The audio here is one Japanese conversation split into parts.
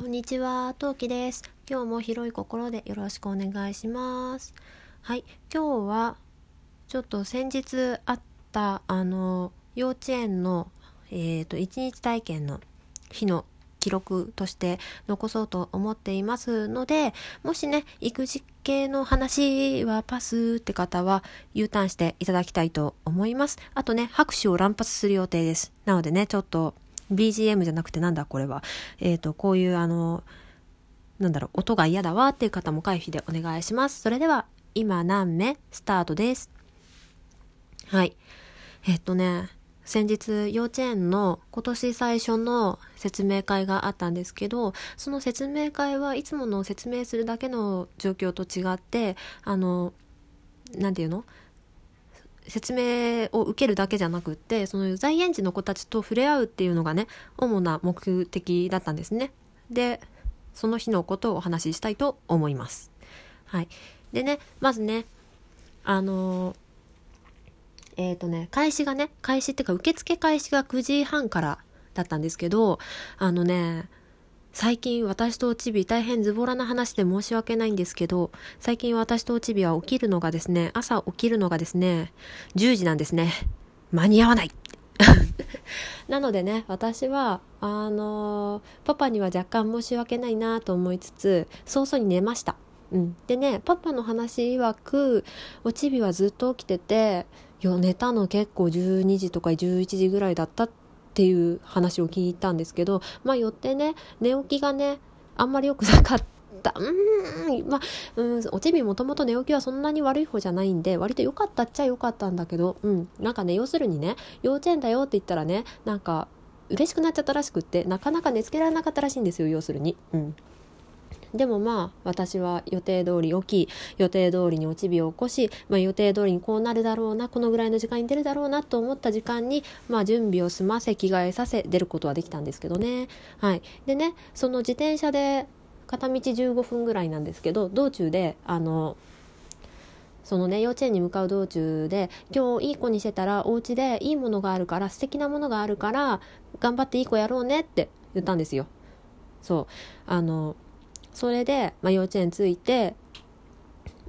こんにちは、トウキです。今日も広い心でよろしくお願いします。はい、今日はちょっと先日あったあの幼稚園のえっ、と一日体験の日の記録として残そうと思っていますので、もしね、育児系の話はパスって方は U ターンしていただきたいと思います。あとね、拍手を乱発する予定です。なのでね、ちょっと BGM じゃなくてなんだこれは。えっ、と、こういうあの、なんだろう、音が嫌だわっていう方も回避でお願いします。それでは、今何目スタートです。はい。えっとね、先日幼稚園の今年最初の説明会があったんですけど、その説明会はいつもの説明するだけの状況と違って、あの、なんていうの？説明を受けるだけじゃなくってその在園児の子たちと触れ合うっていうのがね主な目的だったんですね。でその日のことをお話ししたいと思います。はい。でねまずねあのえっ、とね開始がね開始っていうか受付開始が9時半からだったんですけどあのね最近私とチビ大変ズボラな話で申し訳ないんですけど、最近私とチビは起きるのがですね、朝起きるのがですね、10時なんですね。間に合わない なのでね、私は、あのパパには若干申し訳ないなと思いつつ、早々に寝ました。うん。でね、パパの話曰く、おちびはずっと起きてて、よ、寝たの結構12時とか11時ぐらいだったってっていう話を聞いたんですけど、まあよってね、寝起きがね、あんまり良くなかった。うーん、まあ、うん、おちびもともと寝起きはそんなに悪い方じゃないんで、割と良かったっちゃ良かったんだけど、うん、なんかね、要するにね、幼稚園だよって言ったらね、なんか、嬉しくなっちゃったらしくって、なかなか寝つけられなかったらしいんですよ、要するに。うん。でもまあ私は予定通り起き予定通りにおちびを起こし、まあ、予定通りにこうなるだろうなこのぐらいの時間に出るだろうなと思った時間に、まあ、準備を済ませ着替えさせ出ることはできたんですけどね。はい、でねその自転車で片道15分ぐらいなんですけど道中であのそのね幼稚園に向かう道中で今日いい子にしてたらお家でいいものがあるから素敵なものがあるから頑張っていい子やろうねって言ったんですよ。そうあのそれで、まあ、幼稚園着いて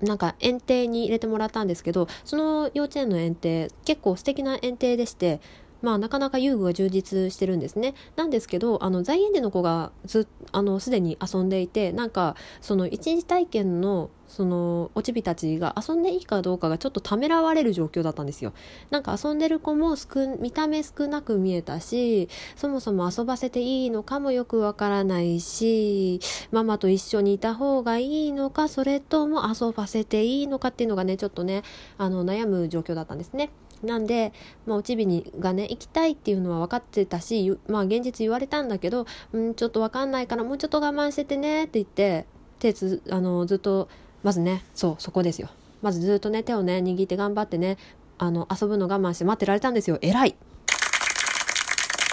なんか園庭に入れてもらったんですけどその幼稚園の園庭結構素敵な園庭でしてまあなかなか遊具が充実してるんですね。なんですけどあの在園児の子がずあのすでに遊んでいてなんかその一日体験のそのおちびたちが遊んでいいかどうかがちょっとためらわれる状況だったんですよ。なんか遊んでる子もすく見た目少なく見えたしそもそも遊ばせていいのかもよくわからないしママと一緒にいた方がいいのかそれとも遊ばせていいのかっていうのがねちょっとねあの悩む状況だったんですね。なんで、まあ、おちびにがね行きたいっていうのは分かってたしまあ現実言われたんだけど、うん、ちょっと分かんないからもうちょっと我慢しててねって言って手つあのずっとまずねそうそこですよ。まずずっとね手をね握って頑張ってねあの遊ぶの我慢して待ってられたんですよ。偉い。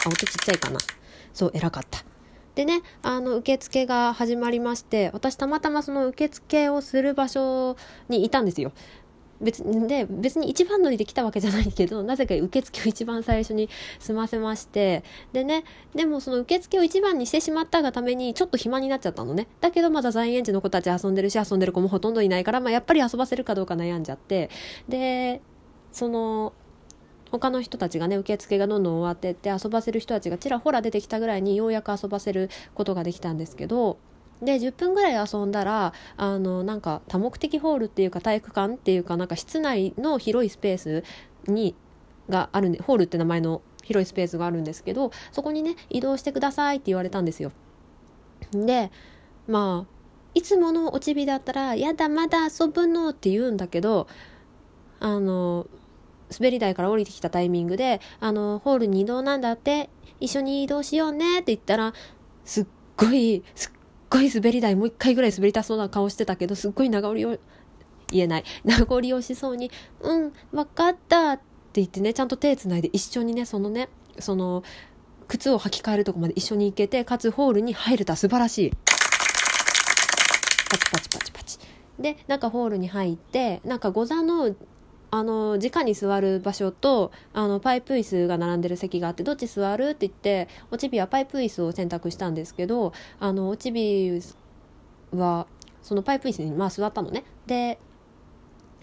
あ音ちっちゃいかな。そう偉かった。でねあの受付が始まりまして私たまたまその受付をする場所にいたんですよ。別で別に一番乗りで来たわけじゃないけど なぜか受付を一番最初に済ませましてでねでもその受付を一番にしてしまったがためにちょっと暇になっちゃったのね。だけどまだ在園児の子たち遊んでるし遊んでる子もほとんどいないから、まあ、やっぱり遊ばせるかどうか悩んじゃって。でその他の人たちがね受付がどんどん終わってって遊ばせる人たちがちらほら出てきたぐらいにようやく遊ばせることができたんですけどで10分ぐらい遊んだらあのなんか多目的ホールっていうか体育館っていうかなんか室内の広いスペースにがあるんでホールって名前の広いスペースがあるんですけどそこにね移動してくださいって言われたんですよ。でまあいつものおちびだったら「やだまだ遊ぶの」って言うんだけどあの滑り台から降りてきたタイミングで「あのホールに移動なんだって一緒に移動しようね」って言ったらすっごいすっごい滑り台もう一回ぐらい滑りたそうな顔してたけどすっごい長折りを言えない。名残をしそうに「うん分かった」って言ってねちゃんと手つないで一緒にねそのねその靴を履き替えるとこまで一緒に行けてかつホールに入れた素晴らしい。パチパチパチパチ。でなんかホールに入ってなんか御座のあの直に座る場所とあのパイプ椅子が並んでる席があってどっち座るって言っておちびはパイプ椅子を選択したんですけどあのおちびはそのパイプ椅子にまあ座ったのね。で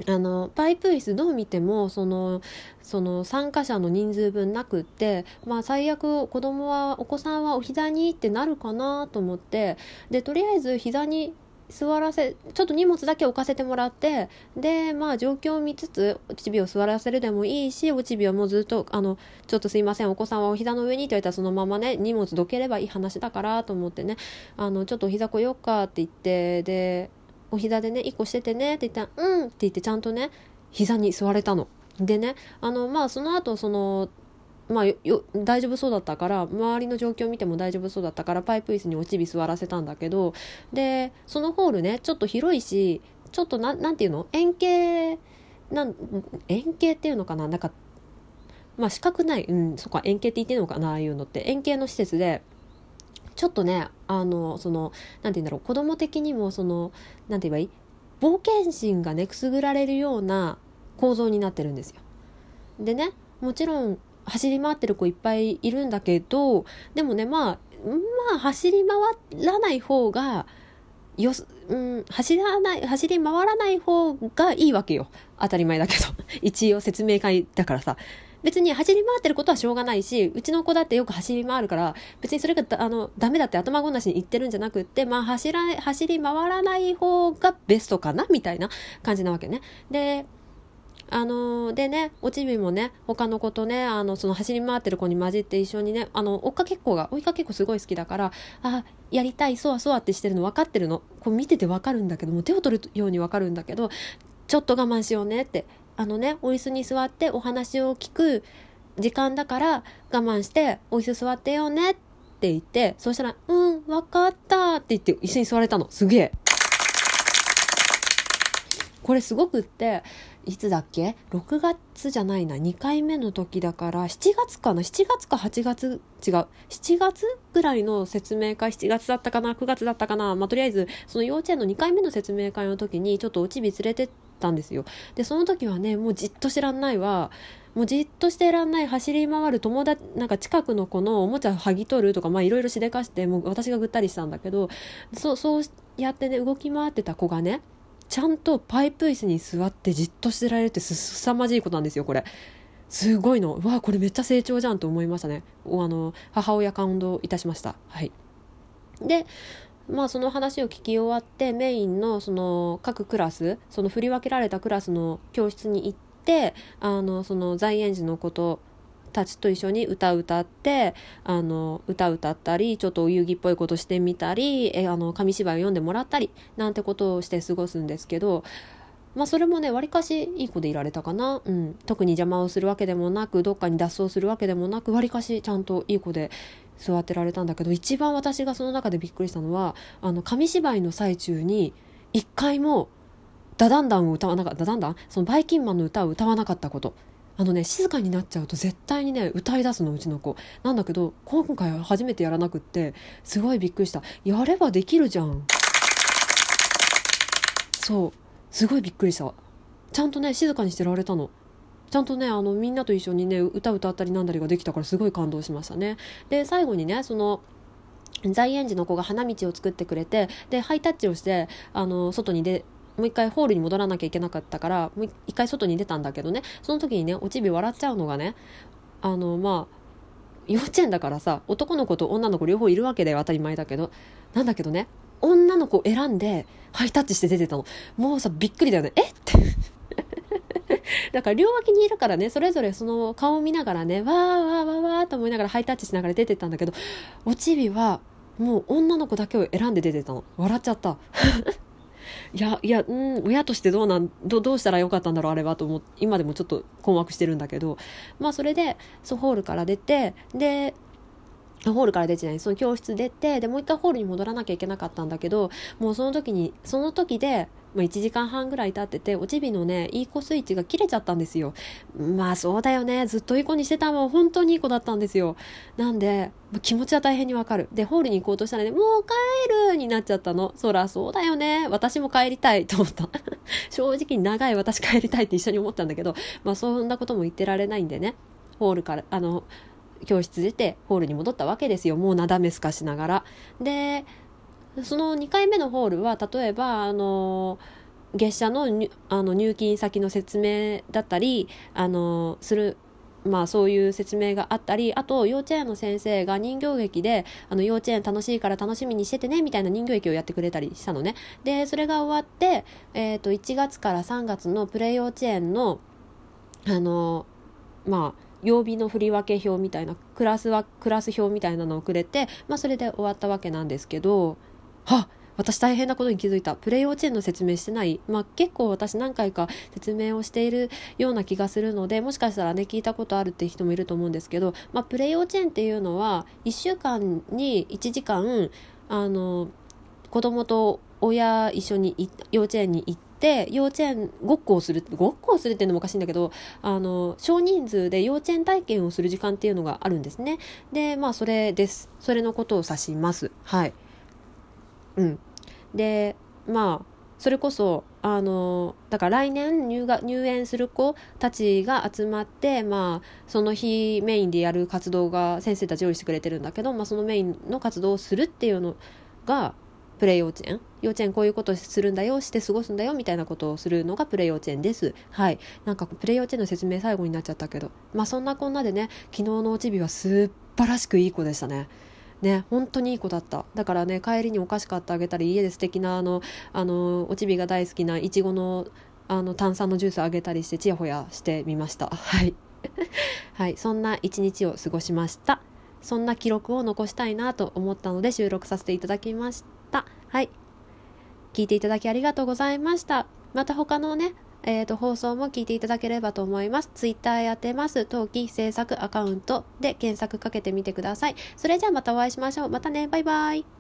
あのパイプ椅子どう見てもそのその参加者の人数分なくってまあ最悪子供はお子さんはお膝にってなるかなと思ってでとりあえず膝に座らせちょっと荷物だけ置かせてもらってでまあ状況を見つつおちびを座らせるでもいいしおちびはもうずっとあのちょっとすいませんお子さんはお膝の上にって言われたらそのままね荷物どければいい話だからと思ってねあのちょっとお膝来よっかって言ってでお膝でね1個しててねって言ったらうんって言ってちゃんとね膝に座れたの。でねあのまあその後そのまあよ大丈夫そうだったから周りの状況を見ても大丈夫そうだったからパイプ椅子におちび座らせたんだけどでそのホールねちょっと広いしちょっとななんていうの？円形なん円形っていうのかな？なんかまあ四角ないうんそっか円形って言ってるのかな？ああいうのって。円形の施設でちょっとねあのそのなんて言うんだろう？子供的にもそのなんて言えばいい？冒険心がねくすぐられるような構造になってるんですよ。でねもちろん走り回ってる子いっぱいいるんだけどでもねまあまあ走り回らない方がようん、走らない、走り回らない方がいいわけよ。当たり前だけど。一応説明会だからさ。別に走り回ってることはしょうがないし、うちの子だってよく走り回るから、別にそれがあのダメだって頭ごなしに言ってるんじゃなくって、まあ走ら、走り回らない方がベストかなみたいな感じなわけね。で、あのー、でね、おちびもね、他の子とね、あの、その走り回ってる子に混じって一緒にね、あの、追っかけっこが、追いかけっこすごい好きだから、あ、やりたい、そわそわってしてるの分かってるの。こう見てて分かるんだけども、手を取るように分かるんだけど、ちょっと我慢しようねって、あのね、お椅子に座ってお話を聞く時間だから我慢してお椅子座ってよねって言って、そしたら、うん、分かったって言って一緒に座れたの。すげえ。これすごくって、いつだっけ ?6 月じゃないな。2回目の時だから、7月かな ?7 月か8月？違う。7月ぐらいの説明会、7月だったかな ?9 月だったかな？まあ、とりあえず、その幼稚園の2回目の説明会の時に、ちょっとおちび連れてったんですよ。で、その時はね、もうじっと知らんないわ。もうじっとしてらんない走り回る友達、なんか近くの子のおもちゃ剥ぎ取るとか、まあいろいろしでかして、もう私がぐったりしたんだけど、そう、そうやってね、動き回ってた子がね、ちゃんとパイプ椅子に座ってじっとしてられるってすさまじいことなんですよこれ。すごいの。わあこれめっちゃ成長じゃんと思いましたね。あの母親感動いたしました。はい。でまあその話を聞き終わってメインのその各クラスその振り分けられたクラスの教室に行ってあのその在園児のことたちと一緒に歌歌ってあの歌歌ったりちょっとお遊戯っぽいことしてみたりえあの紙芝居を読んでもらったりなんてことをして過ごすんですけどまあそれもねわりかしいい子でいられたかな、うん、特に邪魔をするわけでもなくどっかに脱走するわけでもなくわりかしちゃんといい子で座ってられたんだけど一番私がその中でびっくりしたのはあの紙芝居の最中に一回もダダンダンを歌わなかったダダンダン？そのバイキンマンの歌を歌わなかったこと。あのね静かになっちゃうと絶対にね歌い出すのうちの子。なんだけど今回は初めてやらなくってすごいびっくりした。やればできるじゃん。そう。すごいびっくりした。ちゃんとね静かにしてられたの。ちゃんとねあのみんなと一緒にね歌歌ったりなんだりができたからすごい感動しましたね。で最後にねその在園児の子が花道を作ってくれてでハイタッチをしてあの外に出もう一回ホールに戻らなきゃいけなかったからもう一回外に出たんだけどね。その時にねおちび笑っちゃうのがねあのまあ幼稚園だからさ男の子と女の子両方いるわけだよ当たり前だけど。なんだけどね女の子を選んでハイタッチして出てたの。もうさびっくりだよね。えっ？て。だから両脇にいるからねそれぞれその顔を見ながらねわーわーわーわーと思いながらハイタッチしながら出てったんだけどおちびはもう女の子だけを選んで出てたの。笑っちゃった。いや、いや、うん、親としてどうなん、どどうしたらよかったんだろう、あれはと思って、今でもちょっと困惑してるんだけど、まあそれで、そう、ホールから出て、で、ホールから出てないその教室出てでもう一回ホールに戻らなきゃいけなかったんだけどもうその時にその時で、まあ、1時間半ぐらい経ってておちびのねいい子スイッチが切れちゃったんですよ。まあそうだよね。ずっといい子にしてたもん。本当にいい子だったんですよ。なんで気持ちは大変にわかる。でホールに行こうとしたらねもう帰るになっちゃったの。そらそうだよね。私も帰りたいと思った。正直長い私帰りたいって一緒に思ったんだけど。まあそんなことも言ってられないんでね。ホールからあの教室出てホールに戻ったわけですよ。もうなだめすかしながら。でその2回目のホールは例えばあの月謝のあの入金先の説明だったりあのするまあそういう説明があったりあと幼稚園の先生が人形劇であの幼稚園楽しいから楽しみにしててねみたいな人形劇をやってくれたりしたのね。でそれが終わって、えー、と1月から3月のプレイ幼稚園のあのまあ曜日の振り分け表みたいなクラスはクラス表みたいなのをくれて、まあ、それで終わったわけなんですけどは私大変なことに気づいた。プレイ幼稚園の説明してない、まあ、結構私何回か説明をしているような気がするのでもしかしたらね聞いたことあるって人もいると思うんですけど、まあ、プレイ幼稚園っていうのは1週間に1時間あの子供と親一緒に幼稚園に行ってって幼稚園ごっこをするごっこをするっていうのもおかしいんだけどあの少人数で幼稚園体験をする時間っていうのがあるんですね。でまあそれです。それのことを指します。はい。うん。でまあそれこそあのだから来年入学入園する子たちが集まって、まあ、その日メインでやる活動が先生たち用意してくれてるんだけど、まあ、そのメインの活動をするっていうのがプレイ幼稚園？幼稚園こういうことするんだよして過ごすんだよみたいなことをするのがプレイ幼稚園です。はい。なんかプレイ幼稚園の説明最後になっちゃったけど。まあそんなこんなでね昨日のおちびはすっばらしくいい子でしたね。ね、本当にいい子だった。だからね帰りにお菓子買ってあげたり家で素敵なあのあのおちびが大好きないちごのあの炭酸のジュースあげたりしてちやほやしてみました。はい。はい。そんな一日を過ごしました。そんな記録を残したいなと思ったので収録させていただきました。はい。聞いていただきありがとうございました。また他のね、えーと、放送も聞いていただければと思います。ツイッターやってます。陶器制作アカウントで検索かけてみてください。それじゃあまたお会いしましょう。またね。バイバイ。